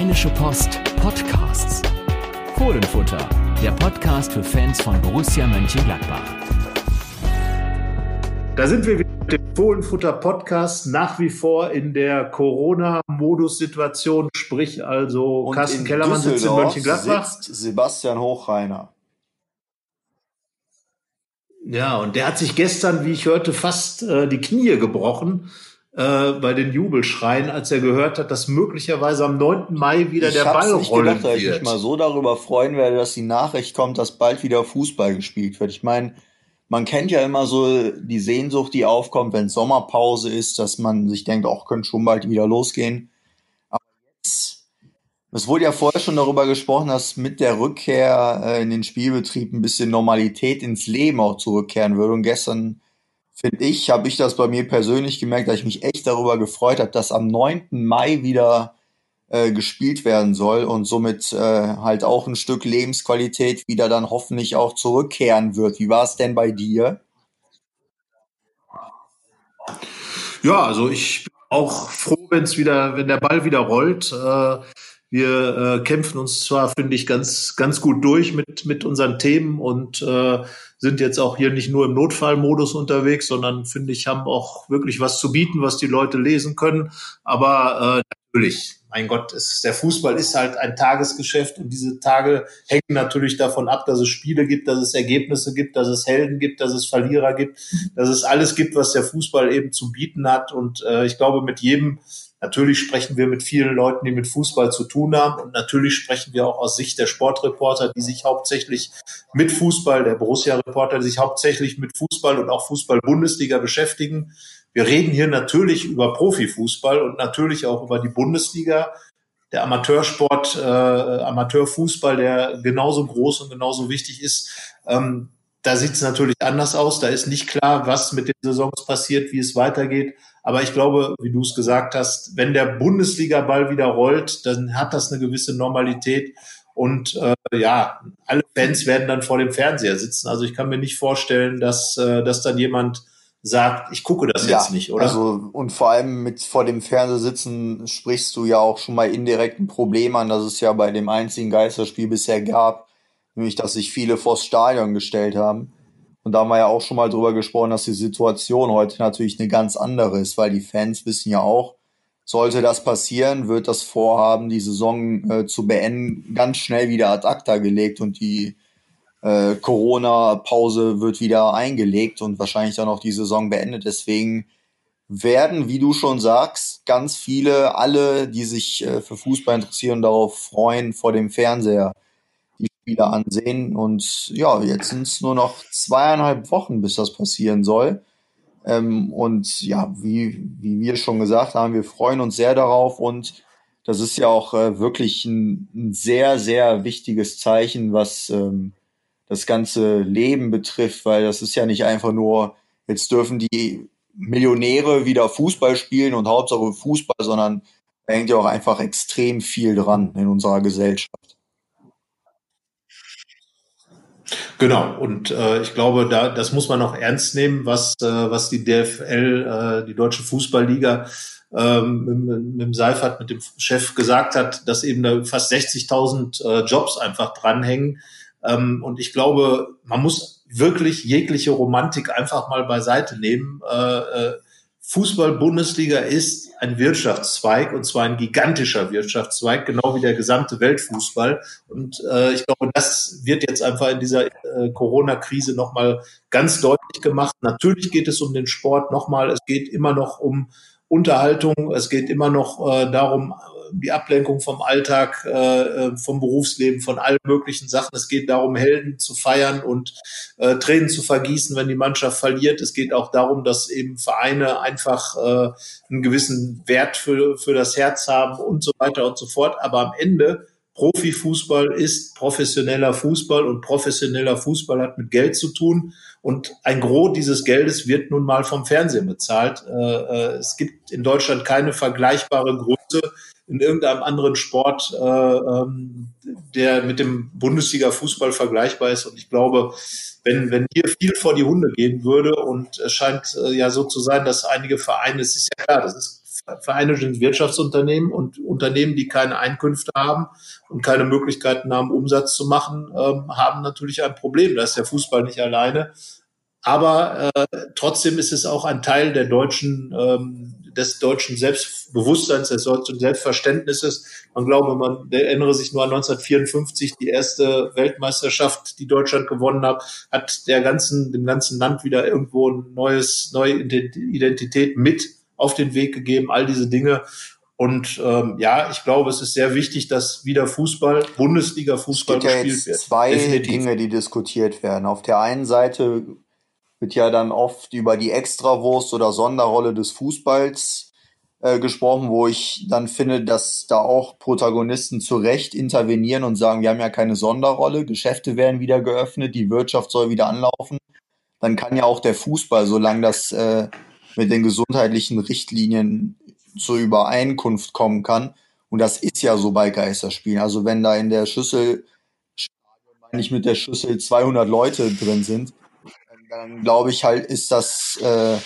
Rheinische Post Podcasts. Fohlenfutter, der Podcast für Fans von Borussia Mönchengladbach. Da sind wir wieder mit dem Fohlenfutter Podcast nach wie vor in der Corona-Modus-Situation, sprich also Und Carsten in Kellermann sitzt in Düsseldorf Mönchengladbach. sitzt Sebastian Hochreiner. Ja, und der hat sich gestern, wie ich hörte, fast äh, die Knie gebrochen äh, bei den Jubelschreien, als er gehört hat, dass möglicherweise am 9. Mai wieder ich der Ball nicht rollen gedacht, dass ich mich wird. mal so darüber freuen werde, dass die Nachricht kommt, dass bald wieder Fußball gespielt wird. Ich meine, man kennt ja immer so die Sehnsucht, die aufkommt, wenn Sommerpause ist, dass man sich denkt, auch könnte schon bald wieder losgehen. Aber jetzt, es wurde ja vorher schon darüber gesprochen, dass mit der Rückkehr äh, in den Spielbetrieb ein bisschen Normalität ins Leben auch zurückkehren würde. Und gestern, finde ich, habe ich das bei mir persönlich gemerkt, dass ich mich echt darüber gefreut habe, dass am 9. Mai wieder äh, gespielt werden soll und somit äh, halt auch ein Stück Lebensqualität wieder dann hoffentlich auch zurückkehren wird. Wie war es denn bei dir? Ja, also ich bin auch froh, wenn es wieder, wenn der Ball wieder rollt. Äh, wir äh, kämpfen uns zwar, finde ich, ganz, ganz gut durch mit, mit unseren Themen und äh, sind jetzt auch hier nicht nur im Notfallmodus unterwegs, sondern finde ich, haben auch wirklich was zu bieten, was die Leute lesen können. Aber äh, natürlich, mein Gott, es, der Fußball ist halt ein Tagesgeschäft und diese Tage hängen natürlich davon ab, dass es Spiele gibt, dass es Ergebnisse gibt, dass es Helden gibt, dass es Verlierer gibt, dass es alles gibt, was der Fußball eben zu bieten hat. Und äh, ich glaube, mit jedem Natürlich sprechen wir mit vielen Leuten, die mit Fußball zu tun haben. Und natürlich sprechen wir auch aus Sicht der Sportreporter, die sich hauptsächlich mit Fußball, der Borussia-Reporter, die sich hauptsächlich mit Fußball und auch Fußball-Bundesliga beschäftigen. Wir reden hier natürlich über Profifußball und natürlich auch über die Bundesliga. Der Amateursport, äh, Amateurfußball, der genauso groß und genauso wichtig ist. Ähm, da sieht es natürlich anders aus. Da ist nicht klar, was mit den Saisons passiert, wie es weitergeht. Aber ich glaube, wie du es gesagt hast, wenn der Bundesliga-Ball wieder rollt, dann hat das eine gewisse Normalität. Und äh, ja, alle Fans werden dann vor dem Fernseher sitzen. Also ich kann mir nicht vorstellen, dass, äh, dass dann jemand sagt, ich gucke das jetzt nicht, oder? Also, und vor allem mit vor dem Fernseher sitzen sprichst du ja auch schon mal indirekt ein Problem an, das es ja bei dem einzigen Geisterspiel bisher gab, nämlich dass sich viele vors Stadion gestellt haben. Und da haben wir ja auch schon mal drüber gesprochen, dass die Situation heute natürlich eine ganz andere ist, weil die Fans wissen ja auch, sollte das passieren, wird das Vorhaben, die Saison äh, zu beenden, ganz schnell wieder ad acta gelegt und die äh, Corona-Pause wird wieder eingelegt und wahrscheinlich dann auch die Saison beendet. Deswegen werden, wie du schon sagst, ganz viele, alle, die sich äh, für Fußball interessieren, darauf freuen, vor dem Fernseher die Spiele ansehen. Und ja, jetzt sind es nur noch zweieinhalb Wochen, bis das passieren soll. Ähm, und ja, wie, wie wir schon gesagt haben, wir freuen uns sehr darauf und das ist ja auch äh, wirklich ein, ein sehr, sehr wichtiges Zeichen, was ähm, das ganze Leben betrifft, weil das ist ja nicht einfach nur, jetzt dürfen die Millionäre wieder Fußball spielen und Hauptsache Fußball, sondern da hängt ja auch einfach extrem viel dran in unserer Gesellschaft. Genau, und äh, ich glaube, da das muss man auch ernst nehmen, was, äh, was die DFL, äh, die Deutsche Fußballliga, ähm, mit, mit dem Seifert, mit dem Chef gesagt hat, dass eben da fast 60.000 äh, Jobs einfach dranhängen. Ähm, und ich glaube, man muss wirklich jegliche Romantik einfach mal beiseite nehmen. Äh, äh, Fußball-Bundesliga ist ein Wirtschaftszweig und zwar ein gigantischer Wirtschaftszweig, genau wie der gesamte Weltfußball. Und äh, ich glaube, das wird jetzt einfach in dieser äh, Corona-Krise nochmal ganz deutlich gemacht. Natürlich geht es um den Sport nochmal, es geht immer noch um Unterhaltung, es geht immer noch äh, darum, die Ablenkung vom Alltag, äh, vom Berufsleben, von allen möglichen Sachen. Es geht darum, Helden zu feiern und äh, Tränen zu vergießen, wenn die Mannschaft verliert. Es geht auch darum, dass eben Vereine einfach äh, einen gewissen Wert für, für das Herz haben und so weiter und so fort. Aber am Ende Profifußball ist professioneller Fußball und professioneller Fußball hat mit Geld zu tun. Und ein Gros dieses Geldes wird nun mal vom Fernsehen bezahlt. Äh, es gibt in Deutschland keine vergleichbare Größe in irgendeinem anderen Sport, äh, ähm, der mit dem Bundesliga-Fußball vergleichbar ist. Und ich glaube, wenn, wenn hier viel vor die Hunde gehen würde und es scheint äh, ja so zu sein, dass einige Vereine, es ist ja klar, das ist Vereine sind Wirtschaftsunternehmen und Unternehmen, die keine Einkünfte haben und keine Möglichkeiten haben, Umsatz zu machen, ähm, haben natürlich ein Problem. Da ist der Fußball nicht alleine. Aber äh, trotzdem ist es auch ein Teil der deutschen, ähm, des deutschen Selbstbewusstseins, des deutschen Selbstverständnisses. Man glaube, man erinnere sich nur an 1954, die erste Weltmeisterschaft, die Deutschland gewonnen hat, hat der ganzen, dem ganzen Land wieder irgendwo ein neues, neue Identität mit auf den Weg gegeben, all diese Dinge. Und ähm, ja, ich glaube, es ist sehr wichtig, dass wieder Fußball, Bundesliga-Fußball gespielt ja wird. Zwei Definitiv. Dinge, die diskutiert werden. Auf der einen Seite wird ja dann oft über die Extrawurst oder Sonderrolle des Fußballs äh, gesprochen, wo ich dann finde, dass da auch Protagonisten zu Recht intervenieren und sagen, wir haben ja keine Sonderrolle, Geschäfte werden wieder geöffnet, die Wirtschaft soll wieder anlaufen. Dann kann ja auch der Fußball, solange das äh, mit den gesundheitlichen Richtlinien zur Übereinkunft kommen kann, und das ist ja so bei Geisterspielen. Also wenn da in der Schüssel, nicht mit der Schüssel 200 Leute drin sind, dann glaube ich halt, ist das äh,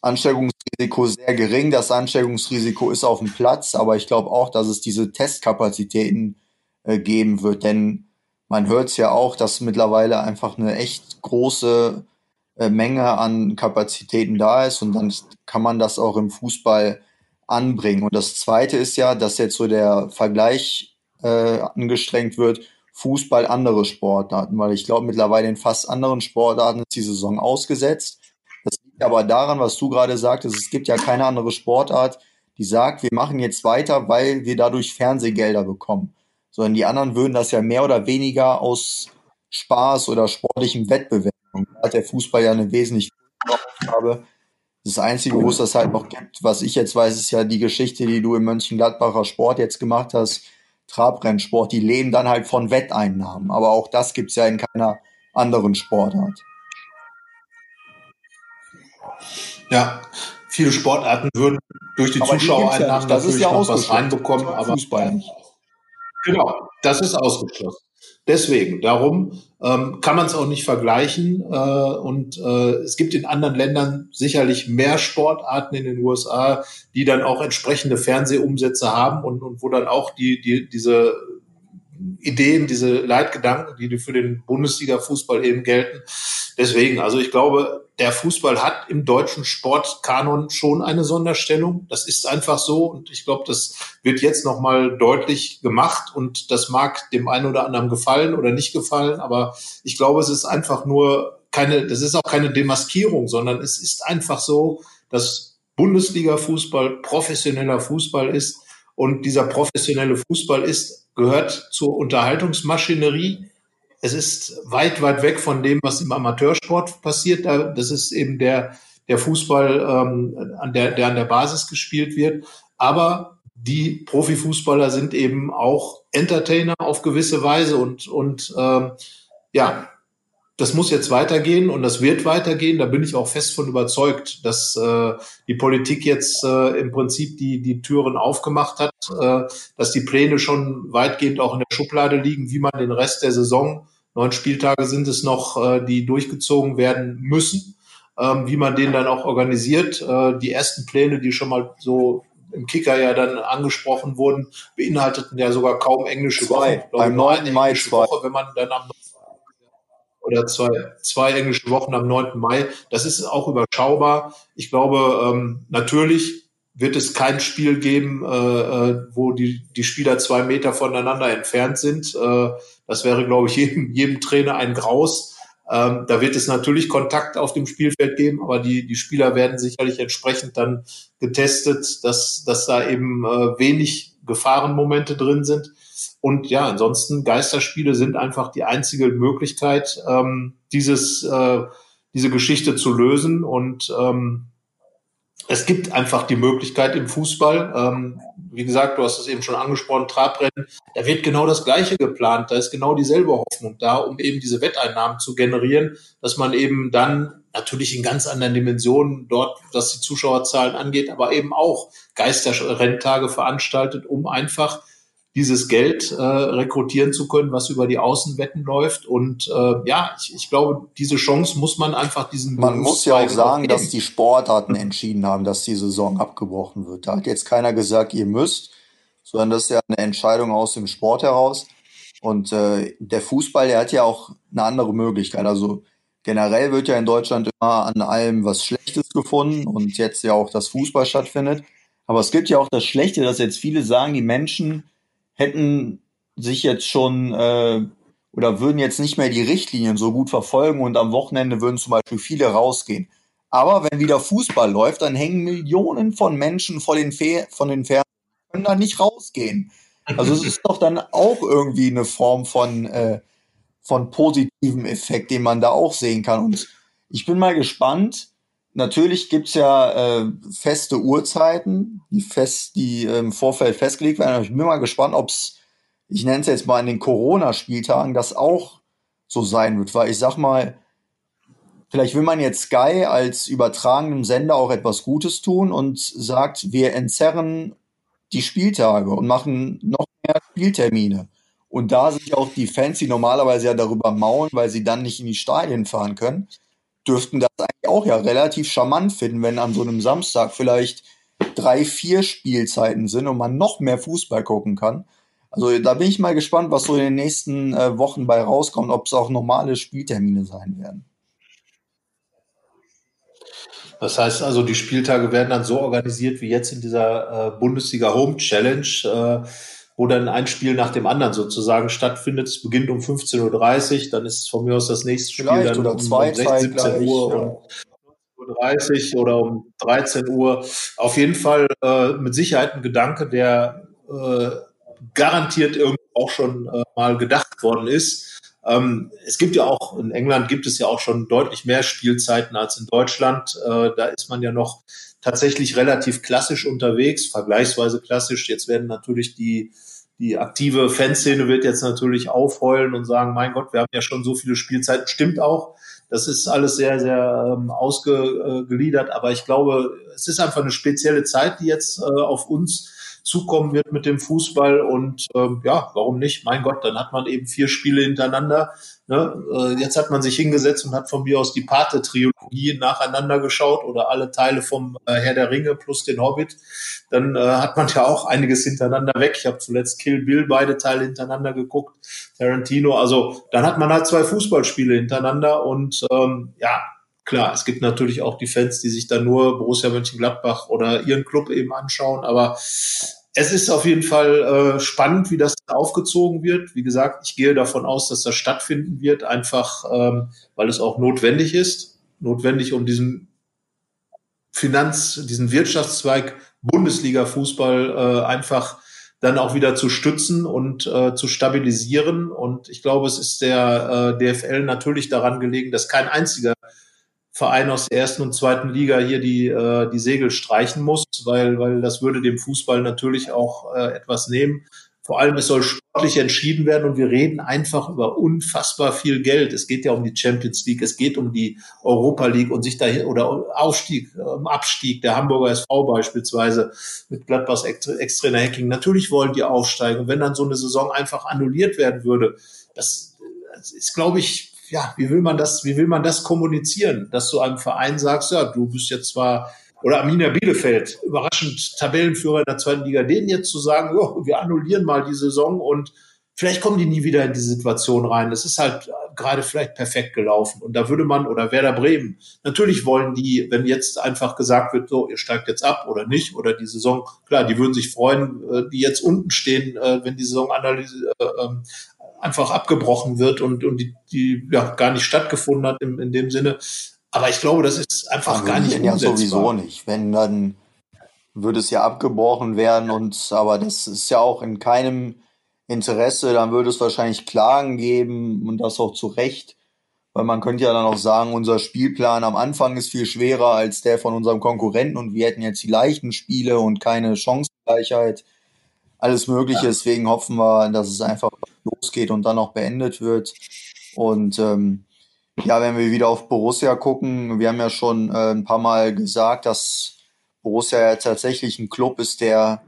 Ansteckungsrisiko sehr gering. Das Ansteckungsrisiko ist auf dem Platz, aber ich glaube auch, dass es diese Testkapazitäten äh, geben wird, denn man hört es ja auch, dass mittlerweile einfach eine echt große äh, Menge an Kapazitäten da ist und dann kann man das auch im Fußball anbringen. Und das Zweite ist ja, dass jetzt so der Vergleich äh, angestrengt wird, Fußball andere Sportarten, weil ich glaube, mittlerweile in fast anderen Sportarten ist die Saison ausgesetzt. Das liegt aber daran, was du gerade sagtest, es gibt ja keine andere Sportart, die sagt, wir machen jetzt weiter, weil wir dadurch Fernsehgelder bekommen. Sondern die anderen würden das ja mehr oder weniger aus Spaß oder sportlichem Wettbewerb. Und da hat der Fußball ja eine wesentlich Aufgabe. Das Einzige, wo es das halt noch gibt, was ich jetzt weiß, ist ja die Geschichte, die du im Mönchengladbacher Sport jetzt gemacht hast, Trabrennsport, die leben dann halt von Wetteinnahmen. Aber auch das gibt's ja in keiner anderen Sportart. Ja, viele Sportarten würden durch die aber Zuschauereinnahmen ja natürlich ja noch was reinbekommen, aber Fußball nicht. Genau, das ist ausgeschlossen. Deswegen, darum ähm, kann man es auch nicht vergleichen. Äh, und äh, es gibt in anderen Ländern sicherlich mehr Sportarten in den USA, die dann auch entsprechende Fernsehumsätze haben und, und wo dann auch die, die, diese Ideen, diese Leitgedanken, die für den Bundesliga-Fußball eben gelten. Deswegen, also ich glaube, der Fußball hat im deutschen Sportkanon schon eine Sonderstellung. Das ist einfach so und ich glaube, das wird jetzt nochmal deutlich gemacht und das mag dem einen oder anderen gefallen oder nicht gefallen, aber ich glaube, es ist einfach nur keine, das ist auch keine Demaskierung, sondern es ist einfach so, dass Bundesliga-Fußball professioneller Fußball ist und dieser professionelle Fußball ist, gehört zur Unterhaltungsmaschinerie. Es ist weit, weit weg von dem, was im Amateursport passiert. Das ist eben der, der Fußball, ähm, an der, der an der Basis gespielt wird. Aber die Profifußballer sind eben auch Entertainer auf gewisse Weise und, und ähm, ja, das muss jetzt weitergehen und das wird weitergehen. Da bin ich auch fest von überzeugt, dass äh, die Politik jetzt äh, im Prinzip die, die Türen aufgemacht hat, äh, dass die Pläne schon weitgehend auch in der Schublade liegen, wie man den Rest der Saison, neun Spieltage sind es noch, äh, die durchgezogen werden müssen, ähm, wie man den dann auch organisiert. Äh, die ersten Pläne, die schon mal so im Kicker ja dann angesprochen wurden, beinhalteten ja sogar kaum englische zwei, Wochen. Beim 9. Mai zwei. Woche, wenn man dann am oder zwei, zwei englische Wochen am 9. Mai. Das ist auch überschaubar. Ich glaube, ähm, natürlich wird es kein Spiel geben, äh, äh, wo die, die Spieler zwei Meter voneinander entfernt sind. Äh, das wäre, glaube ich, jedem, jedem Trainer ein Graus. Ähm, da wird es natürlich Kontakt auf dem Spielfeld geben, aber die, die Spieler werden sicherlich entsprechend dann getestet, dass, dass da eben äh, wenig Gefahrenmomente drin sind. Und ja, ansonsten Geisterspiele sind einfach die einzige Möglichkeit, ähm, dieses, äh, diese Geschichte zu lösen. Und ähm, es gibt einfach die Möglichkeit im Fußball, ähm, wie gesagt, du hast es eben schon angesprochen, Trabrennen, da wird genau das Gleiche geplant, da ist genau dieselbe Hoffnung da, um eben diese Wetteinnahmen zu generieren, dass man eben dann natürlich in ganz anderen Dimensionen dort, was die Zuschauerzahlen angeht, aber eben auch Geisterrenntage veranstaltet, um einfach dieses Geld äh, rekrutieren zu können, was über die Außenwetten läuft. Und äh, ja, ich, ich glaube, diese Chance muss man einfach diesen. Man muss ja auch sagen, auch dass die Sportarten entschieden haben, dass die Saison abgebrochen wird. Da hat jetzt keiner gesagt, ihr müsst, sondern das ist ja eine Entscheidung aus dem Sport heraus. Und äh, der Fußball, der hat ja auch eine andere Möglichkeit. Also generell wird ja in Deutschland immer an allem was Schlechtes gefunden und jetzt ja auch das Fußball stattfindet. Aber es gibt ja auch das Schlechte, dass jetzt viele sagen, die Menschen hätten sich jetzt schon äh, oder würden jetzt nicht mehr die Richtlinien so gut verfolgen und am Wochenende würden zum Beispiel viele rausgehen. Aber wenn wieder Fußball läuft, dann hängen Millionen von Menschen vor den Fe von den Fernsehen, können da nicht rausgehen. Also es ist doch dann auch irgendwie eine Form von, äh, von positivem Effekt, den man da auch sehen kann. Und ich bin mal gespannt. Natürlich gibt's ja äh, feste Uhrzeiten, die fest, die im Vorfeld festgelegt werden. Ich bin mal gespannt, ob's, ich nenne es jetzt mal in den Corona-Spieltagen, das auch so sein wird. Weil ich sag mal, vielleicht will man jetzt Sky als übertragenen Sender auch etwas Gutes tun und sagt, wir entzerren die Spieltage und machen noch mehr Spieltermine. Und da sind ja auch die Fans, die normalerweise ja darüber maulen, weil sie dann nicht in die Stadien fahren können, dürften das eigentlich auch ja relativ charmant finden, wenn an so einem Samstag vielleicht drei, vier Spielzeiten sind und man noch mehr Fußball gucken kann. Also da bin ich mal gespannt, was so in den nächsten äh, Wochen bei rauskommt, ob es auch normale Spieltermine sein werden. Das heißt also, die Spieltage werden dann so organisiert wie jetzt in dieser äh, Bundesliga Home Challenge, äh, wo dann ein Spiel nach dem anderen sozusagen stattfindet. Es beginnt um 15.30 Uhr, dann ist von mir aus das nächste Spiel Vielleicht dann um, um 16, 17 Uhr. Ja. Um 30 oder um 13 Uhr. Auf jeden Fall äh, mit Sicherheit ein Gedanke, der äh, garantiert irgendwo auch schon äh, mal gedacht worden ist ähm, es gibt ja auch, in England gibt es ja auch schon deutlich mehr Spielzeiten als in Deutschland. Äh, da ist man ja noch tatsächlich relativ klassisch unterwegs, vergleichsweise klassisch. Jetzt werden natürlich die, die aktive Fanszene wird jetzt natürlich aufheulen und sagen, mein Gott, wir haben ja schon so viele Spielzeiten. Stimmt auch. Das ist alles sehr, sehr ähm, ausgegliedert. Aber ich glaube, es ist einfach eine spezielle Zeit, die jetzt äh, auf uns zukommen wird mit dem Fußball. Und ähm, ja, warum nicht? Mein Gott, dann hat man eben vier Spiele hintereinander. Ne? Äh, jetzt hat man sich hingesetzt und hat von mir aus die Pate-Trilogie nacheinander geschaut oder alle Teile vom äh, Herr der Ringe plus den Hobbit. Dann äh, hat man ja auch einiges hintereinander weg. Ich habe zuletzt Kill Bill beide Teile hintereinander geguckt, Tarantino. Also dann hat man halt zwei Fußballspiele hintereinander und ähm, ja, Klar, es gibt natürlich auch die Fans, die sich dann nur Borussia Mönchengladbach oder ihren Club eben anschauen, aber es ist auf jeden Fall äh, spannend, wie das aufgezogen wird. Wie gesagt, ich gehe davon aus, dass das stattfinden wird, einfach ähm, weil es auch notwendig ist. Notwendig, um diesen Finanz-, diesen Wirtschaftszweig Bundesliga-Fußball äh, einfach dann auch wieder zu stützen und äh, zu stabilisieren. Und ich glaube, es ist der äh, DFL natürlich daran gelegen, dass kein einziger Verein aus der ersten und zweiten Liga hier die, äh, die Segel streichen muss, weil, weil das würde dem Fußball natürlich auch äh, etwas nehmen. Vor allem, es soll sportlich entschieden werden und wir reden einfach über unfassbar viel Geld. Es geht ja um die Champions League, es geht um die Europa League und sich dahin oder Aufstieg, ähm, Abstieg der Hamburger SV beispielsweise mit Gladbachs Ex-Trainer Hacking. Natürlich wollen die aufsteigen. Wenn dann so eine Saison einfach annulliert werden würde, das ist, glaube ich, ja, wie will man das, wie will man das kommunizieren, dass du einem Verein sagst, ja, du bist jetzt zwar oder Arminia Bielefeld, überraschend Tabellenführer in der zweiten Liga, denen jetzt zu sagen, oh, wir annullieren mal die Saison und vielleicht kommen die nie wieder in die Situation rein. Das ist halt gerade vielleicht perfekt gelaufen. Und da würde man, oder Werder Bremen, natürlich wollen die, wenn jetzt einfach gesagt wird, so, ihr steigt jetzt ab oder nicht, oder die Saison, klar, die würden sich freuen, äh, die jetzt unten stehen, äh, wenn die Saison äh, ähm, einfach abgebrochen wird und, und die, die ja gar nicht stattgefunden hat in, in dem Sinne. Aber ich glaube, das ist einfach also gar nicht ja sowieso nicht. Wenn dann würde es ja abgebrochen werden und aber das ist ja auch in keinem Interesse, dann würde es wahrscheinlich Klagen geben und das auch zu Recht. Weil man könnte ja dann auch sagen, unser Spielplan am Anfang ist viel schwerer als der von unserem Konkurrenten und wir hätten jetzt die leichten Spiele und keine Chancengleichheit alles Mögliche. Ja. Deswegen hoffen wir, dass es einfach losgeht und dann auch beendet wird. Und ähm, ja, wenn wir wieder auf Borussia gucken, wir haben ja schon äh, ein paar Mal gesagt, dass Borussia ja tatsächlich ein Club ist, der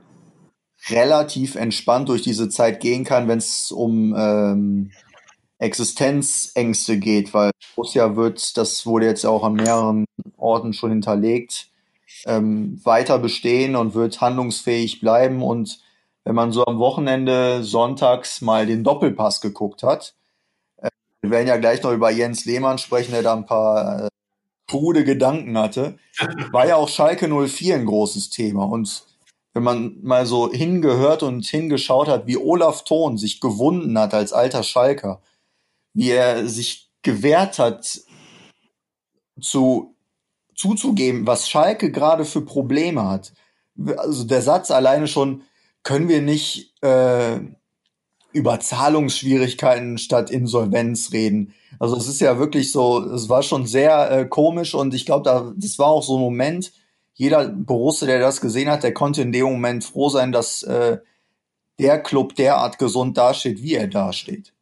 relativ entspannt durch diese Zeit gehen kann, wenn es um ähm, Existenzängste geht, weil Borussia wird, das wurde jetzt auch an mehreren Orten schon hinterlegt, ähm, weiter bestehen und wird handlungsfähig bleiben. Und wenn man so am Wochenende sonntags mal den Doppelpass geguckt hat, äh, wir werden ja gleich noch über Jens Lehmann sprechen, der da ein paar äh, krude Gedanken hatte, war ja auch Schalke 04 ein großes Thema. Und wenn man mal so hingehört und hingeschaut hat, wie Olaf Thon sich gewunden hat als alter Schalker, wie er sich gewehrt hat, zu, zuzugeben, was Schalke gerade für Probleme hat. Also der Satz alleine schon, können wir nicht äh, über Zahlungsschwierigkeiten statt Insolvenz reden. Also es ist ja wirklich so, es war schon sehr äh, komisch und ich glaube, da, das war auch so ein Moment, jeder Borussia, der das gesehen hat, der konnte in dem Moment froh sein, dass äh, der Club derart gesund dasteht, wie er dasteht.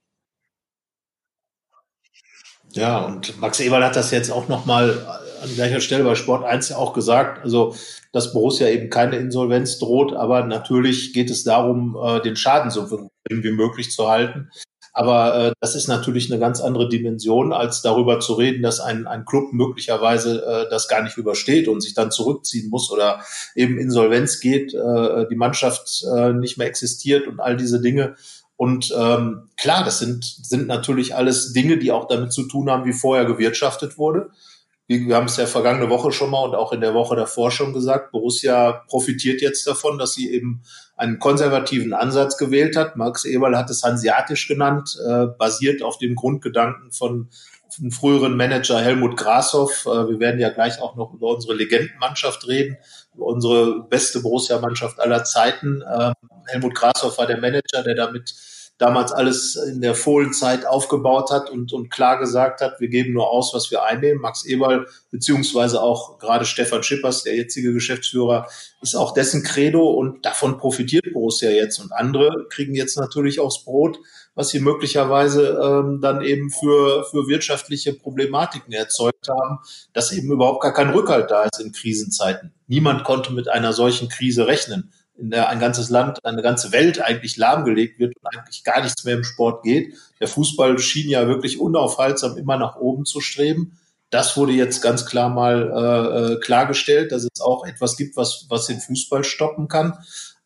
Ja, und Max Eberl hat das jetzt auch nochmal an gleicher Stelle bei Sport 1 ja auch gesagt, also dass Borussia eben keine Insolvenz droht, aber natürlich geht es darum, äh, den Schaden so gering wie möglich zu halten. Aber äh, das ist natürlich eine ganz andere Dimension, als darüber zu reden, dass ein, ein Club möglicherweise äh, das gar nicht übersteht und sich dann zurückziehen muss oder eben Insolvenz geht, äh, die Mannschaft äh, nicht mehr existiert und all diese Dinge. Und ähm, klar, das sind, sind natürlich alles Dinge, die auch damit zu tun haben, wie vorher gewirtschaftet wurde. Wir haben es ja vergangene Woche schon mal und auch in der Woche davor schon gesagt, Borussia profitiert jetzt davon, dass sie eben einen konservativen Ansatz gewählt hat. Max Eberl hat es hanseatisch genannt, äh, basiert auf dem Grundgedanken von einem früheren Manager Helmut Grashoff. Äh, wir werden ja gleich auch noch über unsere Legendenmannschaft reden, über unsere beste Borussia-Mannschaft aller Zeiten. Äh, Helmut Grashoff war der Manager, der damit damals alles in der Fohlenzeit aufgebaut hat und, und klar gesagt hat, wir geben nur aus, was wir einnehmen. Max Eberl, beziehungsweise auch gerade Stefan Schippers, der jetzige Geschäftsführer, ist auch dessen Credo und davon profitiert Borussia jetzt. Und andere kriegen jetzt natürlich aufs Brot, was sie möglicherweise ähm, dann eben für, für wirtschaftliche Problematiken erzeugt haben, dass eben überhaupt gar kein Rückhalt da ist in Krisenzeiten. Niemand konnte mit einer solchen Krise rechnen in der ein ganzes Land, eine ganze Welt eigentlich lahmgelegt wird und eigentlich gar nichts mehr im Sport geht. Der Fußball schien ja wirklich unaufhaltsam immer nach oben zu streben. Das wurde jetzt ganz klar mal äh, äh klargestellt, dass es auch etwas gibt, was, was den Fußball stoppen kann.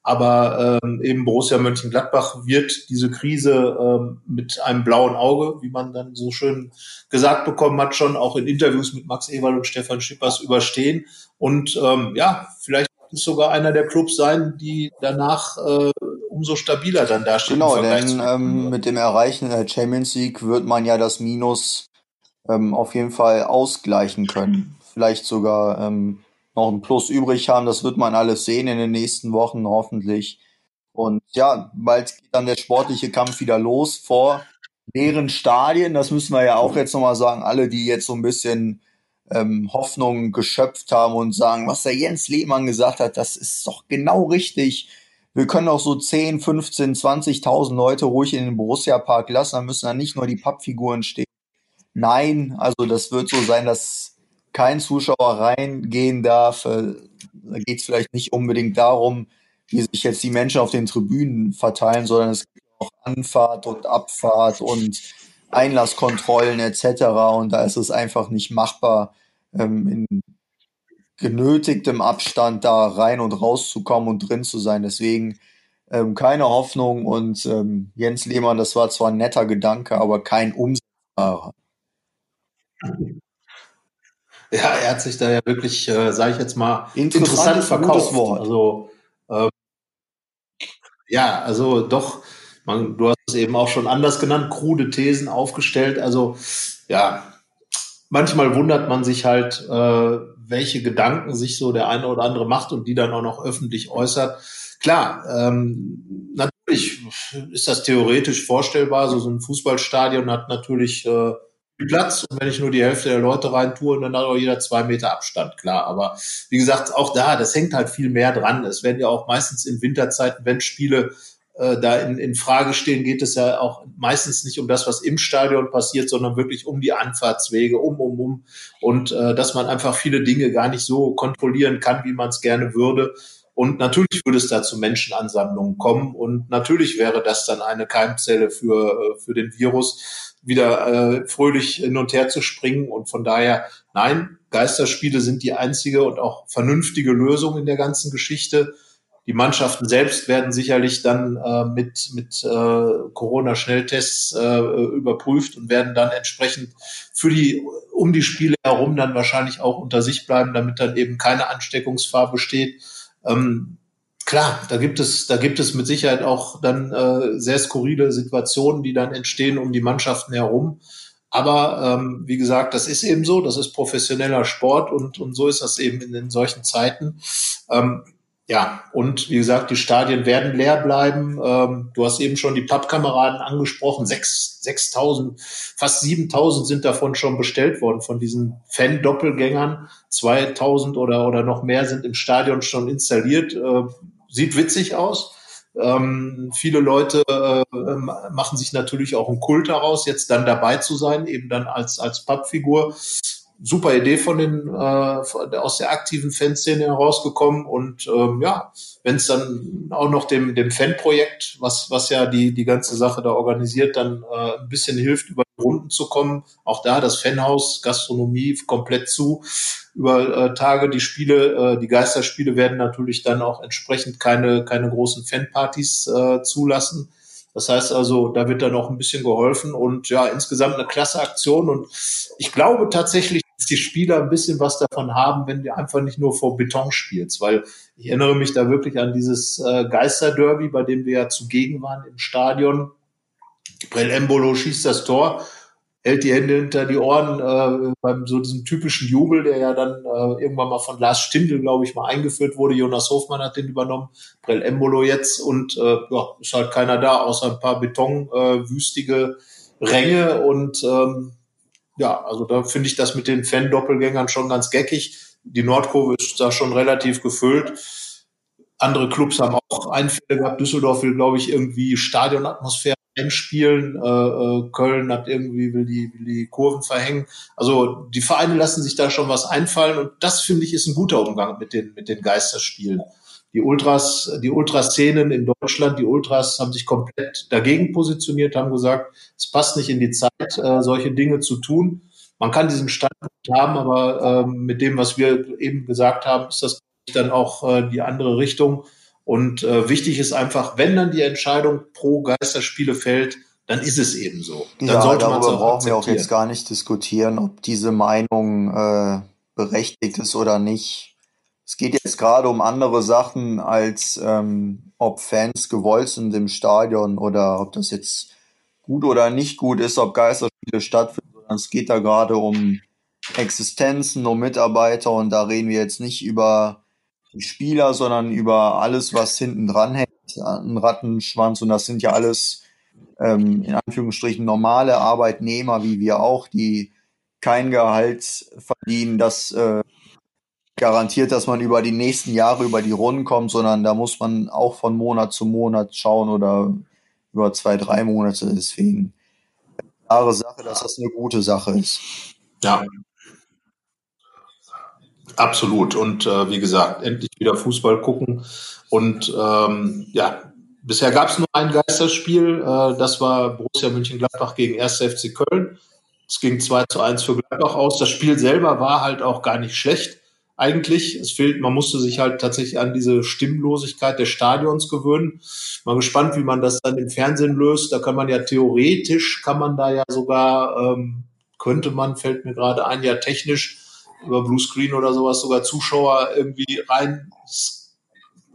Aber ähm, eben Borussia Mönchengladbach wird diese Krise ähm, mit einem blauen Auge, wie man dann so schön gesagt bekommen hat, schon auch in Interviews mit Max Eberl und Stefan Schippers überstehen. Und ähm, ja, vielleicht es sogar einer der Clubs sein, die danach äh, umso stabiler dann dastehen. Genau, denn ähm, mit dem Erreichen der Champions League wird man ja das Minus ähm, auf jeden Fall ausgleichen können. Vielleicht sogar ähm, noch ein Plus übrig haben. Das wird man alles sehen in den nächsten Wochen hoffentlich. Und ja, bald geht dann der sportliche Kampf wieder los vor leeren Stadien. Das müssen wir ja auch jetzt nochmal sagen. Alle, die jetzt so ein bisschen ähm, Hoffnung geschöpft haben und sagen, was der Jens Lehmann gesagt hat, das ist doch genau richtig. Wir können auch so 10, 15, 20.000 Leute ruhig in den Borussia-Park lassen, dann müssen da nicht nur die Pappfiguren stehen. Nein, also das wird so sein, dass kein Zuschauer reingehen darf. Äh, da geht es vielleicht nicht unbedingt darum, wie sich jetzt die Menschen auf den Tribünen verteilen, sondern es gibt auch Anfahrt und Abfahrt und Einlasskontrollen etc. Und da ist es einfach nicht machbar, ähm, in genötigtem Abstand da rein und rauszukommen und drin zu sein. Deswegen ähm, keine Hoffnung und ähm, Jens Lehmann, das war zwar ein netter Gedanke, aber kein umsetzbarer. Ja, er hat sich da ja wirklich, äh, sage ich jetzt mal, interessant, verkauft. Also ähm, ja, also doch, man, du hast es eben auch schon anders genannt, krude Thesen aufgestellt. Also ja, manchmal wundert man sich halt, äh, welche Gedanken sich so der eine oder andere macht und die dann auch noch öffentlich äußert. Klar, ähm, natürlich ist das theoretisch vorstellbar. So, so ein Fußballstadion hat natürlich äh, Platz und wenn ich nur die Hälfte der Leute rein tue, dann hat auch jeder zwei Meter Abstand, klar. Aber wie gesagt, auch da, das hängt halt viel mehr dran. Es werden ja auch meistens in Winterzeiten, wenn Spiele äh, da in, in Frage stehen, geht es ja auch meistens nicht um das, was im Stadion passiert, sondern wirklich um die Anfahrtswege, um, um, um. Und äh, dass man einfach viele Dinge gar nicht so kontrollieren kann, wie man es gerne würde. Und natürlich würde es da zu Menschenansammlungen kommen und natürlich wäre das dann eine Keimzelle für, äh, für den Virus, wieder äh, fröhlich hin und her zu springen. Und von daher, nein, Geisterspiele sind die einzige und auch vernünftige Lösung in der ganzen Geschichte. Die Mannschaften selbst werden sicherlich dann äh, mit, mit äh, Corona-Schnelltests äh, überprüft und werden dann entsprechend für die um die Spiele herum dann wahrscheinlich auch unter sich bleiben, damit dann eben keine Ansteckungsgefahr besteht. Ähm, klar, da gibt es, da gibt es mit Sicherheit auch dann äh, sehr skurrile Situationen, die dann entstehen um die Mannschaften herum. Aber ähm, wie gesagt, das ist eben so, das ist professioneller Sport und, und so ist das eben in, in solchen Zeiten. Ähm, ja, und wie gesagt, die Stadien werden leer bleiben. Ähm, du hast eben schon die Pappkameraden angesprochen. Sechs, 6.000, fast 7.000 sind davon schon bestellt worden, von diesen Fan-Doppelgängern. 2.000 oder, oder noch mehr sind im Stadion schon installiert. Äh, sieht witzig aus. Ähm, viele Leute äh, machen sich natürlich auch einen Kult daraus, jetzt dann dabei zu sein, eben dann als, als Pappfigur super Idee von den äh, aus der aktiven Fanszene herausgekommen und ähm, ja, wenn es dann auch noch dem dem Fanprojekt, was was ja die die ganze Sache da organisiert, dann äh, ein bisschen hilft über die Runden zu kommen, auch da das Fanhaus, Gastronomie komplett zu über äh, Tage die Spiele, äh, die Geisterspiele werden natürlich dann auch entsprechend keine keine großen Fanpartys äh, zulassen. Das heißt also, da wird dann auch ein bisschen geholfen und ja, insgesamt eine klasse Aktion und ich glaube tatsächlich, dass die Spieler ein bisschen was davon haben, wenn du einfach nicht nur vor Beton spielst, weil ich erinnere mich da wirklich an dieses äh, Geisterderby, bei dem wir ja zugegen waren im Stadion. Brell Embolo schießt das Tor, hält die Hände hinter die Ohren äh, beim so diesem typischen Jubel, der ja dann äh, irgendwann mal von Lars Stindl, glaube ich, mal eingeführt wurde. Jonas Hofmann hat den übernommen, Brell Embolo jetzt und äh, ja, ist halt keiner da, außer ein paar betonwüstige äh, Ränge und ähm, ja, also da finde ich das mit den Fan-Doppelgängern schon ganz geckig. Die Nordkurve ist da schon relativ gefüllt. Andere Clubs haben auch Einfälle gehabt. Düsseldorf will, glaube ich, irgendwie Stadionatmosphäre einspielen. Äh, äh, Köln hat irgendwie, will die, will die Kurven verhängen. Also die Vereine lassen sich da schon was einfallen und das, finde ich, ist ein guter Umgang mit den, mit den Geisterspielen die Ultras, die Ultraszenen in Deutschland, die Ultras haben sich komplett dagegen positioniert, haben gesagt, es passt nicht in die Zeit, äh, solche Dinge zu tun. Man kann diesen Standpunkt haben, aber äh, mit dem, was wir eben gesagt haben, ist das dann auch äh, die andere Richtung. Und äh, wichtig ist einfach, wenn dann die Entscheidung pro Geisterspiele fällt, dann ist es eben so. Dann ja, sollte darüber brauchen wir auch jetzt gar nicht diskutieren, ob diese Meinung äh, berechtigt ist oder nicht es geht jetzt gerade um andere Sachen, als ähm, ob Fans gewollt sind im Stadion oder ob das jetzt gut oder nicht gut ist, ob Geisterspiele stattfinden, sondern es geht da gerade um Existenzen, um Mitarbeiter und da reden wir jetzt nicht über die Spieler, sondern über alles, was hinten dran hängt, ein Rattenschwanz und das sind ja alles ähm, in Anführungsstrichen normale Arbeitnehmer wie wir auch, die kein Gehalt verdienen, das äh, garantiert, dass man über die nächsten Jahre über die Runden kommt, sondern da muss man auch von Monat zu Monat schauen oder über zwei, drei Monate. Deswegen klare Sache, dass das eine gute Sache ist. Ja. Absolut. Und äh, wie gesagt, endlich wieder Fußball gucken. Und ähm, ja, bisher gab es nur ein Geisterspiel. Äh, das war Borussia München-Gladbach gegen 1. FC Köln. Es ging 2 zu 1 für Gladbach aus. Das Spiel selber war halt auch gar nicht schlecht eigentlich. Es fehlt, man musste sich halt tatsächlich an diese Stimmlosigkeit des Stadions gewöhnen. Mal gespannt, wie man das dann im Fernsehen löst. Da kann man ja theoretisch, kann man da ja sogar, ähm, könnte man, fällt mir gerade ein, ja technisch über Bluescreen oder sowas sogar Zuschauer irgendwie rein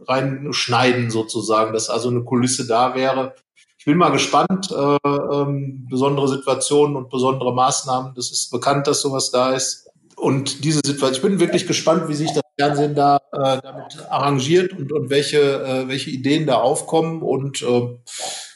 reinschneiden sozusagen, dass also eine Kulisse da wäre. Ich bin mal gespannt, äh, ähm, besondere Situationen und besondere Maßnahmen. Das ist bekannt, dass sowas da ist und diese Situation, ich bin wirklich gespannt, wie sich das Fernsehen da äh, damit arrangiert und, und welche, äh, welche Ideen da aufkommen. Und äh,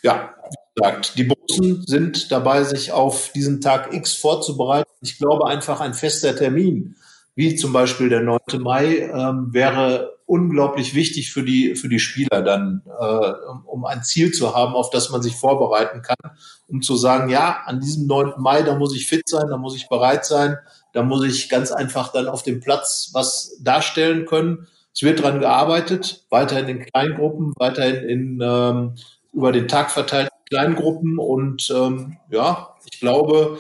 ja, wie gesagt, die Bosen sind dabei, sich auf diesen Tag X vorzubereiten. Ich glaube einfach ein fester Termin, wie zum Beispiel der 9. Mai, ähm, wäre unglaublich wichtig für die, für die Spieler dann, äh, um ein Ziel zu haben, auf das man sich vorbereiten kann, um zu sagen, ja, an diesem 9. Mai, da muss ich fit sein, da muss ich bereit sein, da muss ich ganz einfach dann auf dem Platz was darstellen können. Es wird dran gearbeitet, weiterhin in Kleingruppen, weiterhin in ähm, über den Tag verteilten Kleingruppen und ähm, ja, ich glaube,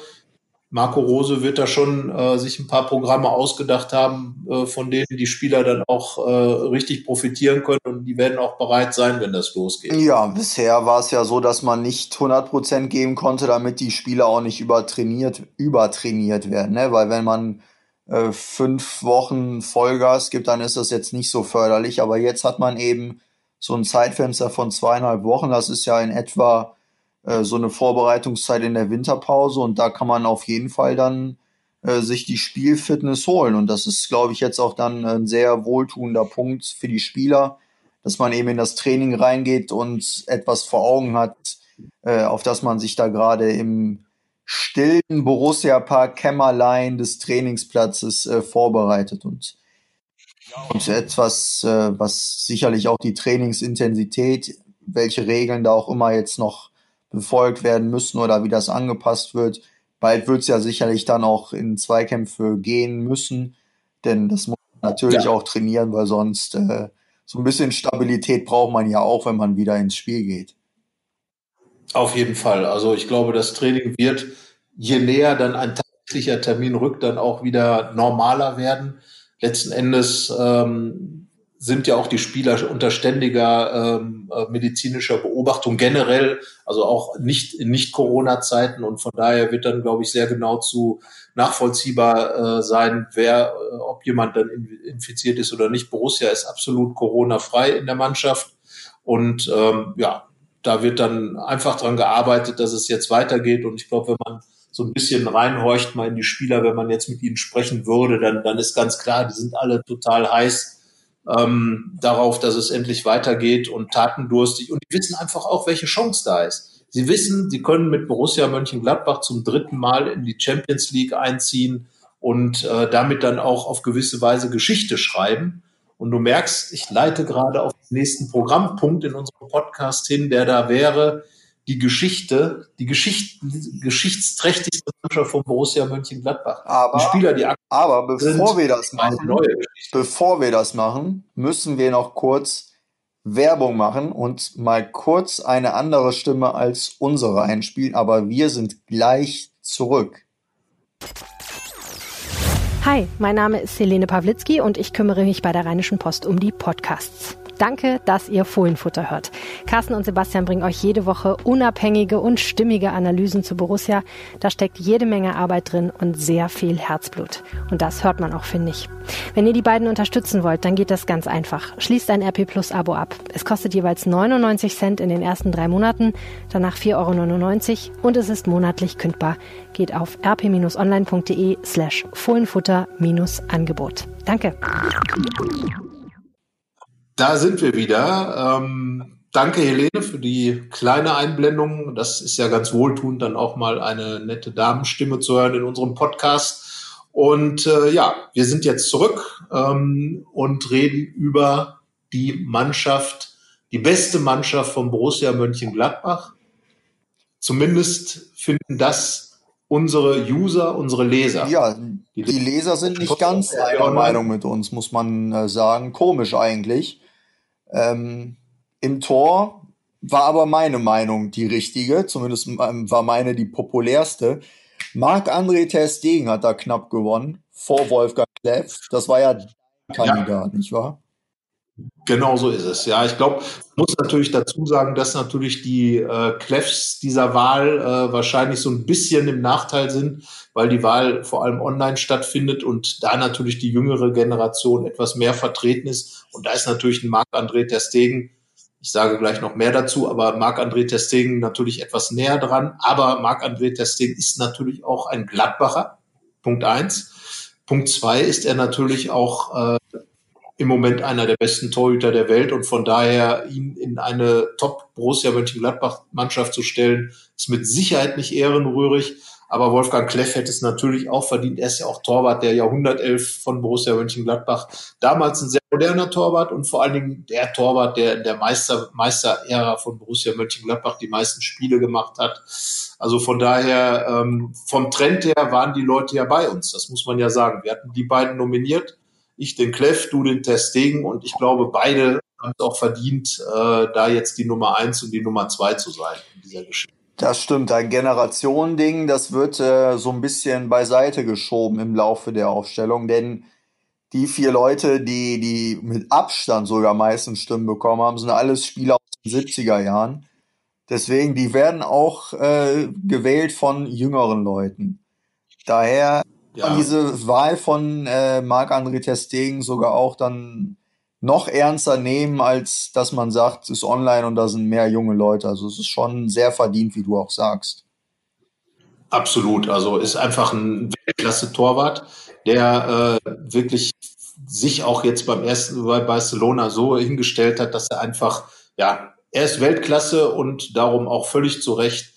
Marco Rose wird da schon äh, sich ein paar Programme ausgedacht haben, äh, von denen die Spieler dann auch äh, richtig profitieren können und die werden auch bereit sein, wenn das losgeht. Ja, bisher war es ja so, dass man nicht 100% geben konnte, damit die Spieler auch nicht übertrainiert, übertrainiert werden, ne? weil wenn man äh, fünf Wochen Vollgas gibt, dann ist das jetzt nicht so förderlich, aber jetzt hat man eben so ein Zeitfenster von zweieinhalb Wochen, das ist ja in etwa äh, so eine Vorbereitungszeit in der Winterpause und da kann man auf jeden Fall dann äh, sich die Spielfitness holen. Und das ist, glaube ich, jetzt auch dann ein sehr wohltuender Punkt für die Spieler, dass man eben in das Training reingeht und etwas vor Augen hat, äh, auf das man sich da gerade im stillen Borussia Park Kämmerlein des Trainingsplatzes vorbereitet und und etwas, was sicherlich auch die Trainingsintensität, welche Regeln da auch immer jetzt noch befolgt werden müssen oder wie das angepasst wird. Bald wird es ja sicherlich dann auch in Zweikämpfe gehen müssen, denn das muss man natürlich ja. auch trainieren, weil sonst äh, so ein bisschen Stabilität braucht man ja auch, wenn man wieder ins Spiel geht. Auf jeden Fall. Also ich glaube, das Training wird, je näher dann ein tatsächlicher Termin rückt, dann auch wieder normaler werden. Letzten Endes ähm, sind ja auch die Spieler unter ständiger ähm, äh, medizinischer Beobachtung generell, also auch nicht in Nicht-Corona-Zeiten. Und von daher wird dann, glaube ich, sehr genau zu nachvollziehbar äh, sein, wer, äh, ob jemand dann infiziert ist oder nicht. Borussia ist absolut Corona-frei in der Mannschaft. Und ähm, ja, da wird dann einfach dran gearbeitet, dass es jetzt weitergeht. Und ich glaube, wenn man so ein bisschen reinhorcht mal in die Spieler, wenn man jetzt mit ihnen sprechen würde, dann, dann ist ganz klar, die sind alle total heiß ähm, darauf, dass es endlich weitergeht und tatendurstig. Und die wissen einfach auch, welche Chance da ist. Sie wissen, sie können mit Borussia Mönchengladbach zum dritten Mal in die Champions League einziehen und äh, damit dann auch auf gewisse Weise Geschichte schreiben. Und du merkst, ich leite gerade auf den nächsten Programmpunkt in unserem Podcast hin, der da wäre, die Geschichte, die Geschicht, geschichtsträchtigste Mannschaft von Borussia Mönchengladbach. Aber, die Spieler, die aber bevor wir das machen, bevor wir das machen, müssen wir noch kurz Werbung machen und mal kurz eine andere Stimme als unsere einspielen. Aber wir sind gleich zurück. Hi, mein Name ist Helene Pawlitzki und ich kümmere mich bei der Rheinischen Post um die Podcasts. Danke, dass ihr Fohlenfutter hört. Carsten und Sebastian bringen euch jede Woche unabhängige und stimmige Analysen zu Borussia. Da steckt jede Menge Arbeit drin und sehr viel Herzblut. Und das hört man auch, finde ich. Wenn ihr die beiden unterstützen wollt, dann geht das ganz einfach. Schließt ein RP Plus Abo ab. Es kostet jeweils 99 Cent in den ersten drei Monaten, danach 4,99 Euro und es ist monatlich kündbar. Geht auf rp-online.de slash Fohlenfutter-Angebot. Danke. Da sind wir wieder. Ähm, danke, Helene, für die kleine Einblendung. Das ist ja ganz wohltuend, dann auch mal eine nette Damenstimme zu hören in unserem Podcast. Und äh, ja, wir sind jetzt zurück ähm, und reden über die Mannschaft, die beste Mannschaft von Borussia Mönchengladbach. Zumindest finden das unsere User, unsere Leser. Ja, die, die Leser sind nicht ganz einer Meinung mit uns, muss man äh, sagen. Komisch eigentlich. Ähm, Im Tor war aber meine Meinung die richtige, zumindest war meine die populärste. Marc-André Ter Stegen hat da knapp gewonnen, vor Wolfgang Kleff. Das war ja Kandidat, ja. nicht wahr? Genau so ist es. Ja, ich glaube, muss natürlich dazu sagen, dass natürlich die äh, Clefs dieser Wahl äh, wahrscheinlich so ein bisschen im Nachteil sind, weil die Wahl vor allem online stattfindet und da natürlich die jüngere Generation etwas mehr vertreten ist. Und da ist natürlich ein Marc-André Terstegen, ich sage gleich noch mehr dazu, aber Marc-André Terstegen natürlich etwas näher dran. Aber Marc-André Terstegen ist natürlich auch ein Gladbacher. Punkt eins. Punkt zwei ist er natürlich auch äh, im Moment einer der besten Torhüter der Welt und von daher ihn in eine Top Borussia Mönchengladbach Mannschaft zu stellen, ist mit Sicherheit nicht ehrenrührig. Aber Wolfgang Kleff hätte es natürlich auch verdient. Er ist ja auch Torwart der Jahrhundertelf von Borussia Mönchengladbach. Damals ein sehr moderner Torwart und vor allen Dingen der Torwart, der in der Meister, Meisterära von Borussia Mönchengladbach die meisten Spiele gemacht hat. Also von daher, ähm, vom Trend her waren die Leute ja bei uns. Das muss man ja sagen. Wir hatten die beiden nominiert Ich den Kleff, du den Testegen und ich glaube, beide haben es auch verdient, äh, da jetzt die Nummer eins und die Nummer zwei zu sein in dieser Geschichte. Das stimmt, ein Generationending, das wird äh, so ein bisschen beiseite geschoben im Laufe der Aufstellung, denn die vier Leute, die, die mit Abstand sogar meistens Stimmen bekommen haben, sind alles Spieler aus den 70er Jahren. Deswegen, die werden auch äh, gewählt von jüngeren Leuten. Daher ja. diese Wahl von äh, Marc-André Testegen sogar auch dann noch ernster nehmen, als dass man sagt, es ist online und da sind mehr junge Leute. Also es ist schon sehr verdient, wie du auch sagst. Absolut. Also ist einfach ein Weltklasse-Torwart, der äh, wirklich sich auch jetzt beim ersten bei Barcelona so hingestellt hat, dass er einfach, ja, er ist Weltklasse und darum auch völlig zu Recht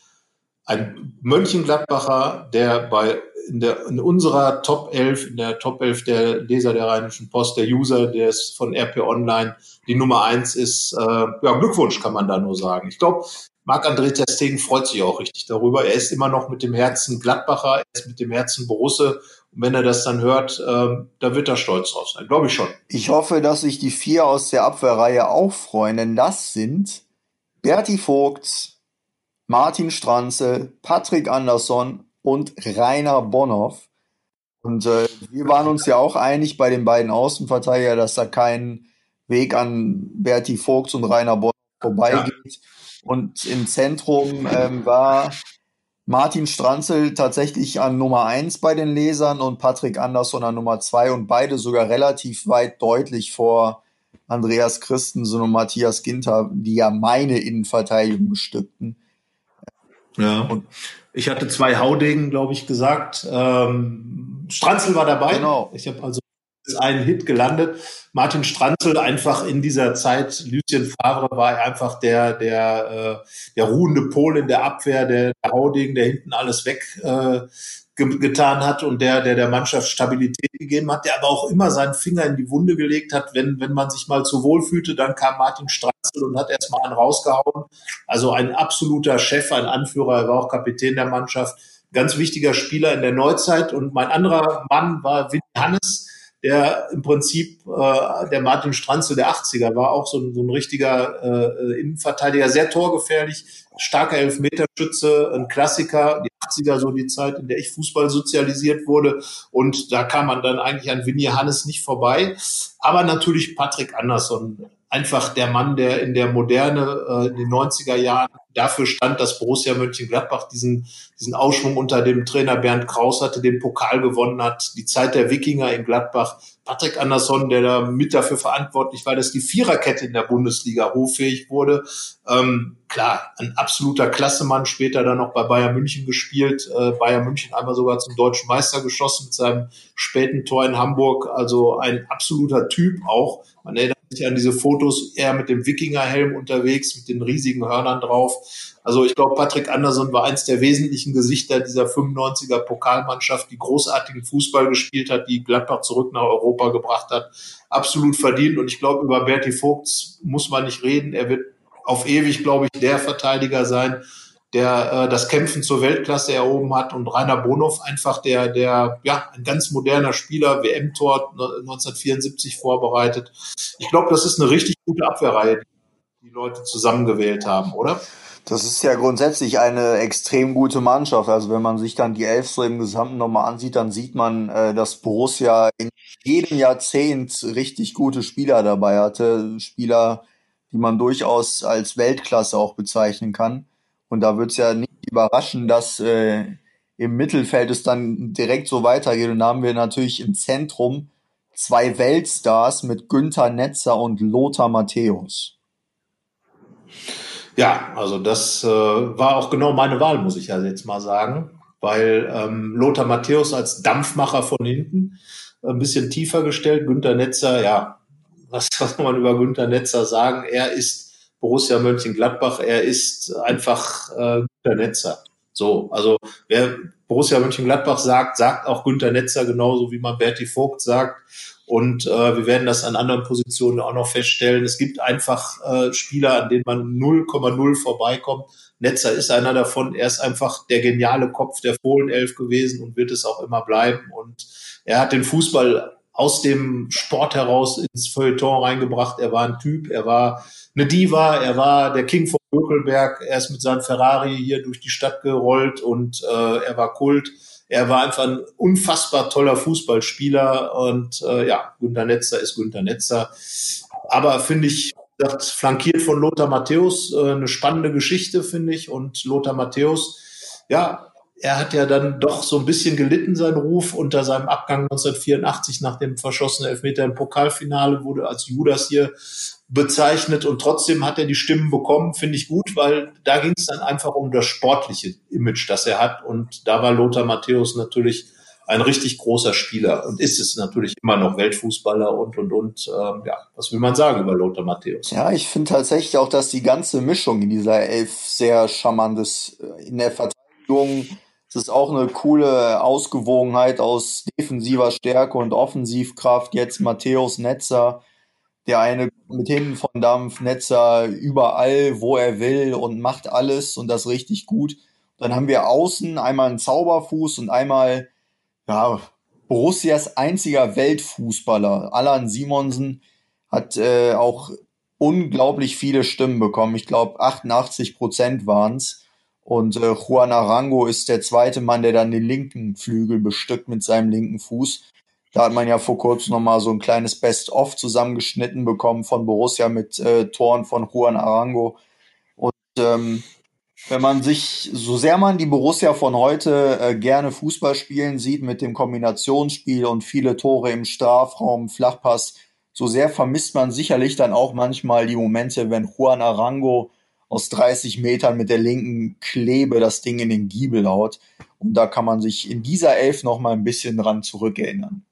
ein Mönchengladbacher, der bei in, der, in unserer Top 11, in der Top 11 der Leser der Rheinischen Post, der User, der ist von RP Online, die Nummer eins ist, äh, ja, Glückwunsch kann man da nur sagen. Ich glaube, Marc-André Testegen freut sich auch richtig darüber. Er ist immer noch mit dem Herzen Gladbacher, er ist mit dem Herzen Borusse. Und wenn er das dann hört, äh, da wird er stolz drauf sein, glaube ich schon. Ich hoffe, dass sich die vier aus der Abwehrreihe auch freuen, denn das sind Berti Vogts, Martin Stranzel, Patrick Andersson und Rainer Bonhoff. Und äh, wir waren uns ja auch einig bei den beiden Außenverteidiger, dass da kein Weg an Berti Vogts und Rainer Bonhoff vorbeigeht. Ja. Und im Zentrum ähm, war Martin Stranzel tatsächlich an Nummer eins bei den Lesern und Patrick Andersson an Nummer zwei und beide sogar relativ weit deutlich vor Andreas Christensen und Matthias Ginter, die ja meine Innenverteidigung bestückten. Ja. Und ich hatte zwei Haudegen, glaube ich, gesagt. Ähm, Stranzel war dabei. Genau. Ich habe also einen Hit gelandet. Martin Stranzel einfach in dieser Zeit, Lucien Favre war einfach der, der, äh, der ruhende Pol in der Abwehr, der, der Haudegen, der hinten alles weg äh, getan hat und der, der der Mannschaft Stabilität gegeben hat, der aber auch immer seinen Finger in die Wunde gelegt hat, wenn, wenn man sich mal zu wohl fühlte, dann kam Martin Straßel und hat erstmal einen rausgehauen. Also ein absoluter Chef, ein Anführer, er war auch Kapitän der Mannschaft, ganz wichtiger Spieler in der Neuzeit und mein anderer Mann war Winnie Hannes, der im Prinzip äh, der Martin Stranzel der 80er war, auch so ein, so ein richtiger äh, Innenverteidiger, sehr torgefährlich, starker Elfmeterschütze, ein Klassiker, die 80er so die Zeit, in der ich Fußball sozialisiert wurde. Und da kam man dann eigentlich an Vinnie Hannes nicht vorbei, aber natürlich Patrick Andersson, einfach der Mann, der in der Moderne äh, in den 90er Jahren dafür stand, dass Borussia Mönchengladbach diesen, diesen Ausschwung unter dem Trainer Bernd Kraus hatte, den Pokal gewonnen hat, die Zeit der Wikinger in Gladbach. Patrick Andersson, der da mit dafür verantwortlich war, dass die Viererkette in der Bundesliga hochfähig wurde. Ähm, klar, ein absoluter Klassemann, später dann noch bei Bayern München gespielt, äh, Bayern München einmal sogar zum deutschen Meister geschossen mit seinem späten Tor in Hamburg. Also ein absoluter Typ auch. Man erinnert sich an diese Fotos, er mit dem Wikingerhelm unterwegs, mit den riesigen Hörnern drauf. Also ich glaube, Patrick Anderson war eins der wesentlichen Gesichter dieser 95er Pokalmannschaft, die großartigen Fußball gespielt hat, die Gladbach zurück nach Europa gebracht hat. Absolut verdient. Und ich glaube, über Berti Vogts muss man nicht reden. Er wird auf ewig, glaube ich, der Verteidiger sein, der äh, das Kämpfen zur Weltklasse erhoben hat und Rainer Bonhoff einfach der, der, ja, ein ganz moderner Spieler, WM-Tor 1974 vorbereitet. Ich glaube, das ist eine richtig gute Abwehrreihe, die die Leute zusammengewählt haben, oder? Das ist ja grundsätzlich eine extrem gute Mannschaft. Also wenn man sich dann die Elf so im Gesamten nochmal ansieht, dann sieht man, äh, dass Borussia in jedem Jahrzehnt richtig gute Spieler dabei hatte. Spieler, die man durchaus als Weltklasse auch bezeichnen kann. Und da wird es ja nicht überraschen, dass äh, im Mittelfeld es dann direkt so weitergeht. Und da haben wir natürlich im Zentrum zwei Weltstars mit Günther Netzer und Lothar Matthäus. Ja, also das äh, war auch genau meine Wahl, muss ich ja jetzt mal sagen, weil ähm, Lothar Matthäus als Dampfmacher von hinten ein bisschen tiefer gestellt, Günther Netzer, ja, was, kann man über Günther Netzer sagen? Er ist Borussia Mönchengladbach, er ist einfach äh, Günter Netzer. So, also wer Borussia Mönchengladbach sagt, sagt auch Günter Netzer genauso wie man Berti Vogt sagt. Und äh, wir werden das an anderen Positionen auch noch feststellen. Es gibt einfach äh, Spieler, an denen man 0,0 vorbeikommt. Netzer ist einer davon. Er ist einfach der geniale Kopf der Fohlenelf gewesen und wird es auch immer bleiben. Und er hat den Fußball aus dem Sport heraus ins Feuilleton reingebracht. Er war ein Typ, er war eine Diva, er war der King von Bökelberg, er ist mit seinem Ferrari hier durch die Stadt gerollt und äh, er war Kult. Er war einfach ein unfassbar toller Fußballspieler und äh, ja, Günter Netzer ist Günter Netzer. Aber finde ich, das flankiert von Lothar Matthäus, äh, eine spannende Geschichte, finde ich. Und Lothar Matthäus, ja, er hat ja dann doch so ein bisschen gelitten, sein Ruf, unter seinem Abgang 1984 nach dem verschossenen Elfmeter im Pokalfinale, wurde als Judas hier bezeichnet und trotzdem hat er die Stimmen bekommen, finde ich gut, weil da ging es dann einfach um das sportliche Image, das er hat und da war Lothar Matthäus natürlich ein richtig großer Spieler und ist es natürlich immer noch Weltfußballer und und und. Ähm, ja, was will man sagen über Lothar Matthäus? Ja, ich finde tatsächlich auch, dass die ganze Mischung in dieser Elf sehr charmant ist. In der Verteidigung es ist auch eine coole Ausgewogenheit aus defensiver Stärke und Offensivkraft. Jetzt Matthäus Netzer, der eine mit hinten von Dampf, Netzer überall, wo er will und macht alles und das richtig gut. Dann haben wir außen einmal einen Zauberfuß und einmal ja, Borussias einziger Weltfußballer. Alan Simonsen hat äh, auch unglaublich viele Stimmen bekommen. Ich glaube, 88 Prozent waren es. Und äh, Juan Arango ist der zweite Mann, der dann den linken Flügel bestückt mit seinem linken Fuß. Da hat man ja vor kurzem nochmal so ein kleines Best-of zusammengeschnitten bekommen von Borussia mit äh, Toren von Juan Arango. Und ähm, wenn man sich, so sehr man die Borussia von heute äh, gerne Fußball spielen sieht mit dem Kombinationsspiel und viele Tore im Strafraum, Flachpass, so sehr vermisst man sicherlich dann auch manchmal die Momente, wenn Juan Arango aus 30 Metern mit der linken Klebe das Ding in den Giebel haut. Und da kann man sich in dieser Elf noch mal ein bisschen dran zurückerinnern.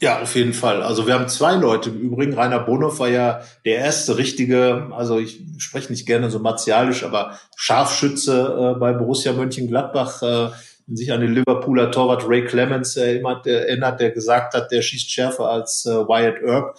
Ja, auf jeden Fall. Also wir haben zwei Leute im Übrigen. Rainer Bonhoff war ja der erste richtige, also ich spreche nicht gerne so martialisch, aber Scharfschütze äh, bei Borussia Mönchengladbach. Äh, sich an den Liverpooler Torwart Ray Clemens erinnert, der, erinnert, der gesagt hat, der schießt schärfer als äh, Wyatt Earp.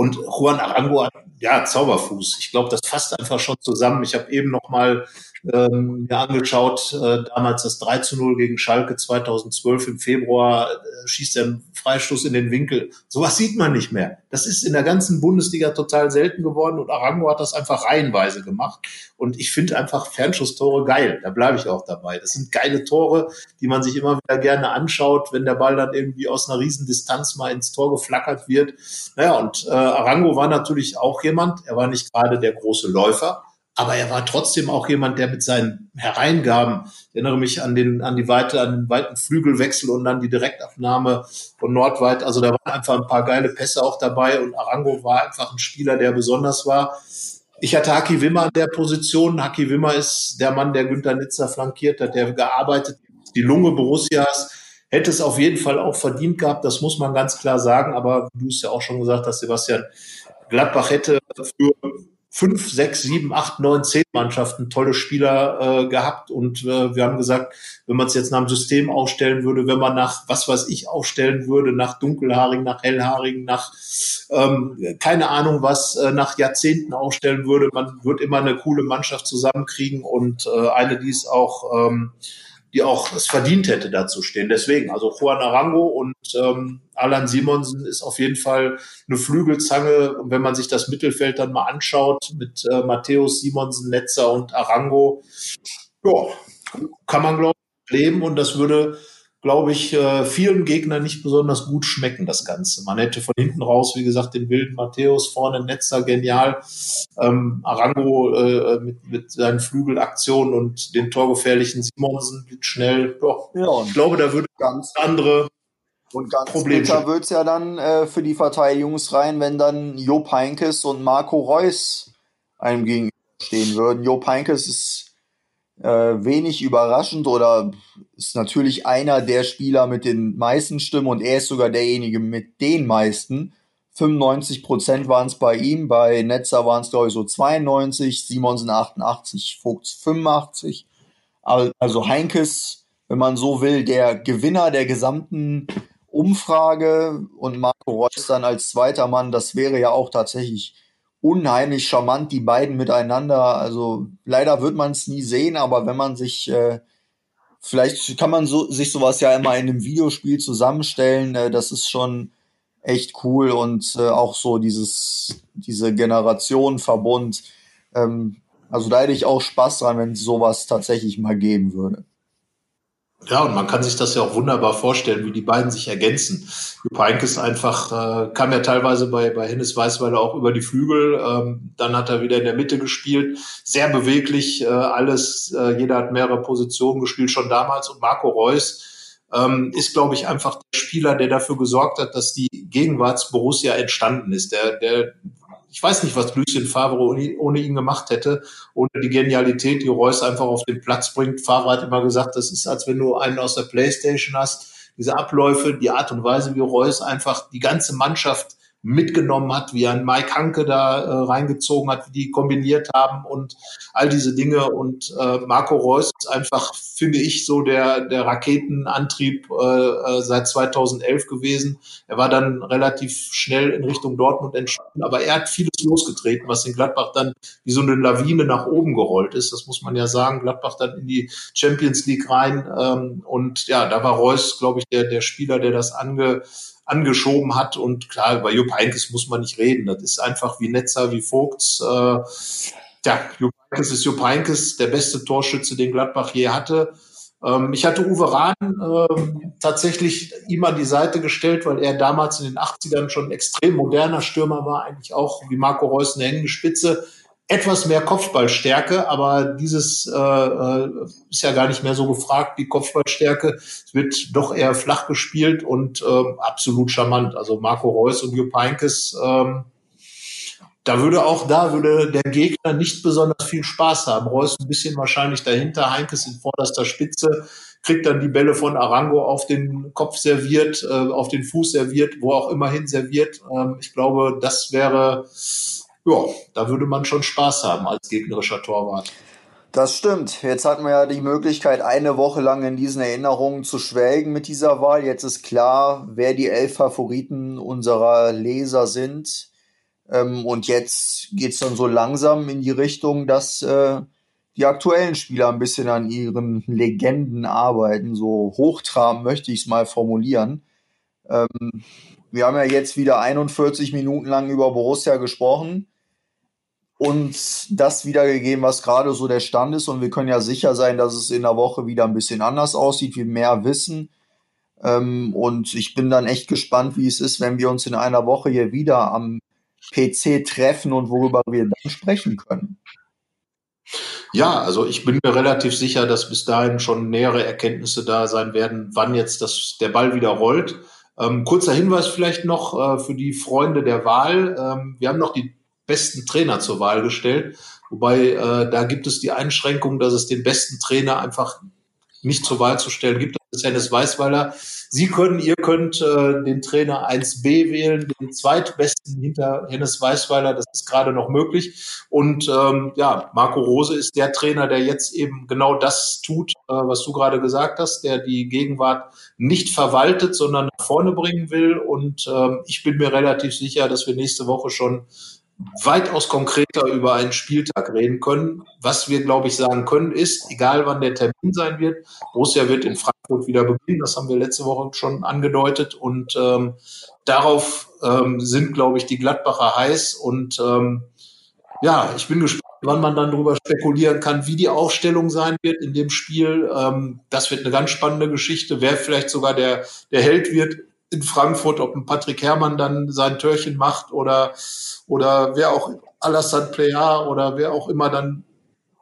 Und Juan Arango hat, ja, Zauberfuß. Ich glaube, das fasst einfach schon zusammen. Ich habe eben noch mal ähm, mir angeschaut, äh, damals das 3 zu 0 gegen Schalke 2012 im Februar, äh, schießt er einen Freistoß in den Winkel. Sowas sieht man nicht mehr. Das ist in der ganzen Bundesliga total selten geworden und Arango hat das einfach reihenweise gemacht. Und ich finde einfach Fernschusstore geil. Da bleibe ich auch dabei. Das sind geile Tore, die man sich immer wieder gerne anschaut, wenn der Ball dann irgendwie aus einer riesen Distanz mal ins Tor geflackert wird. Naja, und äh, Arango war natürlich auch jemand, er war nicht gerade der große Läufer, aber er war trotzdem auch jemand, der mit seinen Hereingaben, ich erinnere mich an den, an die weite, an den weiten Flügelwechsel und dann die Direktabnahme von Nordweit. Also da waren einfach ein paar geile Pässe auch dabei und Arango war einfach ein Spieler, der besonders war. Ich hatte Haki Wimmer an der Position. Haki Wimmer ist der Mann, der Günter Nitzer flankiert hat, der gearbeitet, die Lunge Borussias, hätte es auf jeden Fall auch verdient gehabt, das muss man ganz klar sagen. Aber du es ja auch schon gesagt hast, Sebastian, Gladbach hätte für fünf, sechs, sieben, acht, neun, zehn Mannschaften tolle Spieler äh, gehabt und äh, wir haben gesagt, wenn man es jetzt nach dem System aufstellen würde, wenn man nach was weiß ich aufstellen würde, nach Dunkelhaarigen, nach Hellhaarigen, nach ähm, keine Ahnung was, äh, nach Jahrzehnten aufstellen würde, man wird immer eine coole Mannschaft zusammenkriegen und äh, eine, die es auch ähm, die auch es verdient hätte, da zu stehen. Deswegen, also Juan Arango und ähm, Alan Simonsen ist auf jeden Fall eine Flügelzange. Und wenn man sich das Mittelfeld dann mal anschaut mit äh, Matthäus, Simonsen, Netzer und Arango, ja, kann man, glaube ich, leben und das würde glaube ich, äh, vielen Gegnern nicht besonders gut schmecken, das Ganze. Man hätte von hinten raus, wie gesagt, den wilden Matthäus, vorne Netzer genial, ähm, Arango äh, mit, mit seinen Flügelaktionen und den torgefährlichen Simonsen schnell. Doch, ja, ich glaube, da würde ganz andere und ganz Problem bitter wird's ja dann äh, für die Verteidigungsreihen, wenn dann Job Heinkes und Marco Reus einem gegenüberstehen würden. Job Heinkes ist äh, wenig überraschend oder ist natürlich einer der Spieler mit den meisten Stimmen und er ist sogar derjenige mit den meisten. 95 Prozent waren es bei ihm, bei Netzer waren es glaube ich so 92, Simonsen 88, Vogts 85. Also Heinkes, wenn man so will, der Gewinner der gesamten Umfrage und Marco Reus dann als zweiter Mann, das wäre ja auch tatsächlich unheimlich charmant, die beiden miteinander. Also leider wird man es nie sehen, aber wenn man sich, äh, vielleicht kann man so, sich sowas ja immer in einem Videospiel zusammenstellen. Äh, das ist schon echt cool und äh, auch so dieses, diese Generationenverbund. Ähm, also da hätte ich auch Spaß dran, wenn es sowas tatsächlich mal geben würde. Ja, und man kann sich das ja auch wunderbar vorstellen, wie die beiden sich ergänzen. Jupp Heynckes einfach, äh, kam ja teilweise bei, bei Hennes Weißweiler auch über die Flügel, ähm, dann hat er wieder in der Mitte gespielt, sehr beweglich, äh, alles, äh, jeder hat mehrere Positionen gespielt, schon damals. Und Marco Reus ähm, ist, glaube ich, einfach der Spieler, der dafür gesorgt hat, dass die Gegenwarts-Borussia entstanden ist. Der, der ich weiß nicht, was Lucien Favre ohne, ihn gemacht hätte, ohne die Genialität, die Reus einfach auf den Platz bringt. Favre hat immer gesagt, das ist, als wenn du einen aus der Playstation hast. Diese Abläufe, die Art und Weise, wie Reus einfach die ganze Mannschaft mitgenommen hat, wie ein Mike Hanke da äh, reingezogen hat, wie die kombiniert haben und all diese Dinge. Und äh, Marco Reus ist einfach, finde ich, so der, der Raketenantrieb äh, äh seit 2011 gewesen. Er war dann relativ schnell in Richtung Dortmund entstanden, aber er hat vieles losgetreten, was in Gladbach dann wie so eine Lawine nach oben gerollt ist. Das muss man ja sagen. Gladbach dann in die Champions League rein. Ähm, und ja, da war Reus, glaube ich, der, der Spieler, der das ange angeschoben hat. Und klar, über Jupp Heynckes muss man nicht reden. Das ist einfach wie Netzer, wie Vogts. Äh, ja, Jupp Heynckes ist Jupp Heynckes, der beste Torschütze, den Gladbach je hatte. Ähm, ich hatte Uwe Rahn ähm, tatsächlich ihm an die Seite gestellt, weil er damals in den 80ern schon ein extrem moderner Stürmer war, eigentlich auch wie Marco Reus eine hängende Spitze etwas mehr Kopfballstärke, aber dieses äh, äh, ist ja gar nicht mehr so gefragt, die Kopfballstärke. Es wird doch eher flach gespielt und äh, absolut charmant. Also Marco Reus und Jupp Heynckes, ähm, da würde auch da würde der Gegner nicht besonders viel Spaß haben. Reus ein bisschen wahrscheinlich dahinter, Heinkes in vorderster Spitze, kriegt dann die Bälle von Arango auf den Kopf serviert, äh, auf den Fuß serviert, wo auch immerhin serviert. Ähm, ich glaube, das wäre ja, da würde man schon Spaß haben als gegnerischer Torwart. Das stimmt. Jetzt hatten wir ja die Möglichkeit, eine Woche lang in diesen Erinnerungen zu schwelgen mit dieser Wahl. Jetzt ist klar, wer die elf Favoriten unserer Leser sind. Ähm, und jetzt geht es dann so langsam in die Richtung, dass äh, die aktuellen Spieler ein bisschen an ihren Legenden arbeiten. So hochtrabend möchte ich es mal formulieren. Wir haben ja jetzt wieder 41 Minuten lang über Borussia gesprochen und das wiedergegeben, was gerade so der Stand ist. Und wir können ja sicher sein, dass es in der Woche wieder ein bisschen anders aussieht, wir mehr wissen. Ähm, und ich bin dann echt gespannt, wie es ist, wenn wir uns in einer Woche hier wieder am PC treffen und worüber wir dann sprechen können. Ja, also ich bin mir relativ sicher, dass bis dahin schon nähere Erkenntnisse da sein werden, wann jetzt das, der Ball wieder rollt. Ähm, kurzer Hinweis vielleicht noch äh, für die Freunde der Wahl. Ähm, wir haben noch die besten Trainer zur Wahl gestellt, wobei äh, da gibt es die Einschränkung, dass es den besten Trainer einfach nicht zur Wahl zu stellen gibt. Das ist Hennes Weißweiler. Sie können, ihr könnt äh, den Trainer 1b wählen, den zweitbesten hinter Hennes Weißweiler. Das ist gerade noch möglich. Und ähm, ja, Marco Rose ist der Trainer, der jetzt eben genau das tut, äh, was du gerade gesagt hast, der die Gegenwart nicht verwaltet, sondern nach vorne bringen will. Und ähm, ich bin mir relativ sicher, dass wir nächste Woche schon weitaus konkreter über einen Spieltag reden können. Was wir, glaube ich, sagen können, ist, egal wann der Termin sein wird, Borussia wird in Frankfurt wieder beginnen. Das haben wir letzte Woche schon angedeutet. Und ähm, darauf ähm, sind, glaube ich, die Gladbacher heiß. Und ähm, ja, ich bin gespannt, wann man dann darüber spekulieren kann, wie die Aufstellung sein wird in dem Spiel. Ähm, das wird eine ganz spannende Geschichte. Wer vielleicht sogar der, der Held wird in Frankfurt, ob ein Patrick Herrmann dann sein Törchen macht oder, oder wer auch Alassane Plea oder wer auch immer dann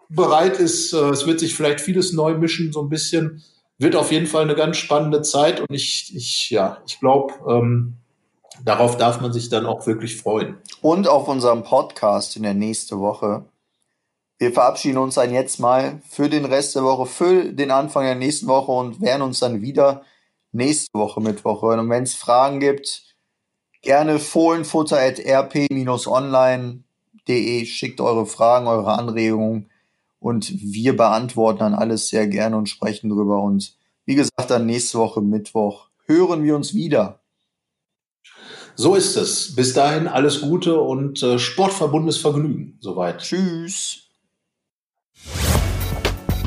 bereit ist. Äh, es wird sich vielleicht vieles neu mischen, so ein bisschen. Wird auf jeden Fall eine ganz spannende Zeit und ich, ich, ja, ich glaube, ähm, darauf darf man sich dann auch wirklich freuen. Und auf unserem Podcast in der nächsten Woche. Wir verabschieden uns dann jetzt mal für den Rest der Woche, für den Anfang der nächsten Woche und werden uns dann wieder nächste Woche Mittwoch hören. Und wenn es Fragen gibt, gerne fohlenfutter.rp-online.de. Schickt eure Fragen, eure Anregungen und wir beantworten dann alles sehr gerne und sprechen drüber. Und wie gesagt, dann nächste Woche Mittwoch hören wir uns wieder. So ist es. Bis dahin alles Gute und äh, sportverbundenes Vergnügen. Soweit. Tschüss.